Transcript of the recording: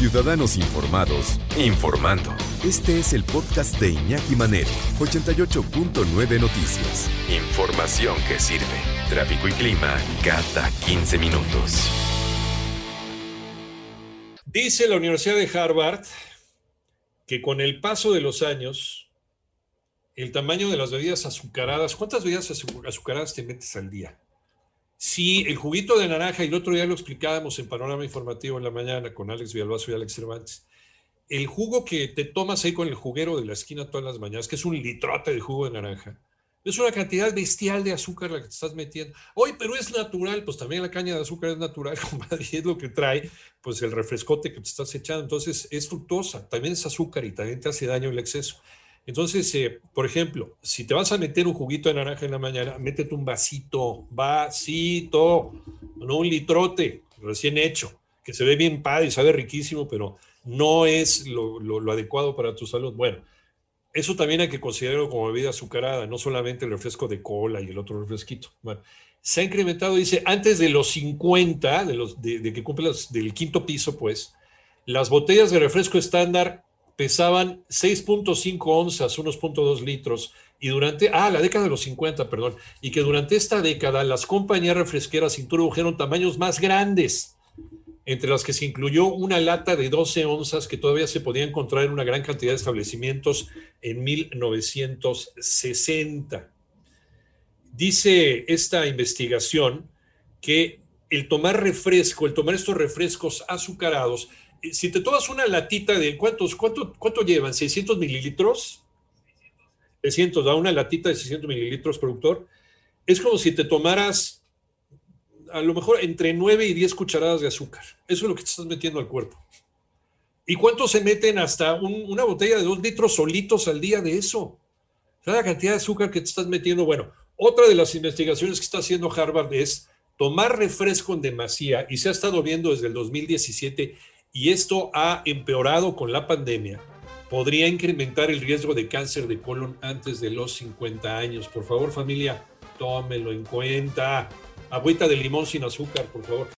Ciudadanos informados, informando. Este es el podcast de Iñaki Manero, 88.9 Noticias. Información que sirve. Tráfico y clima cada 15 minutos. Dice la Universidad de Harvard que con el paso de los años, el tamaño de las bebidas azucaradas, ¿cuántas bebidas azucaradas te metes al día? Si el juguito de naranja, y el otro día lo explicábamos en Panorama Informativo en la mañana con Alex Villalbazo y Alex Cervantes, el jugo que te tomas ahí con el juguero de la esquina todas las mañanas, que es un litrote de jugo de naranja, es una cantidad bestial de azúcar la que te estás metiendo. Hoy, pero es natural, pues también la caña de azúcar es natural, compadre, y es lo que trae, pues el refrescote que te estás echando. Entonces, es fructosa, también es azúcar y también te hace daño el exceso. Entonces, eh, por ejemplo, si te vas a meter un juguito de naranja en la mañana, métete un vasito, vasito, no un litrote recién hecho, que se ve bien padre y sabe riquísimo, pero no es lo, adecuado para tu salud. Bueno, eso también hay que considerarlo como bebida azucarada, no solamente el refresco de cola y el otro refresquito. Bueno, se ha incrementado, dice, antes de los 50, de, los, de, que cumple del quinto piso, pues, las botellas de refresco estándar pesaban 6.5 onzas, unos 0.2 litros, y durante, ah, la década de los 50, perdón, y que durante esta década las compañías refresqueras introdujeron tamaños más grandes entre las que se incluyó una lata de 12 onzas que todavía se podía encontrar en una gran cantidad de establecimientos en 1960. Dice esta investigación que el tomar refresco, el tomar estos refrescos azucarados, si te tomas una latita de cuántos, cuánto, cuánto llevan, 600 mililitros, 600, da una latita de 600 mililitros, productor, es como si te tomaras a lo mejor entre 9 y 10 cucharadas de azúcar. Eso es lo que te estás metiendo al cuerpo. ¿Y cuántos se meten hasta una botella de 2 litros solitos al día de eso? la cantidad de azúcar que te estás metiendo. Bueno, otra de las investigaciones que está haciendo Harvard es tomar refresco en demasía y se ha estado viendo desde el 2017 y esto ha empeorado con la pandemia. Podría incrementar el riesgo de cáncer de colon antes de los 50 años. Por favor, familia, tómelo en cuenta. Agüita de limón sin azúcar, por favor.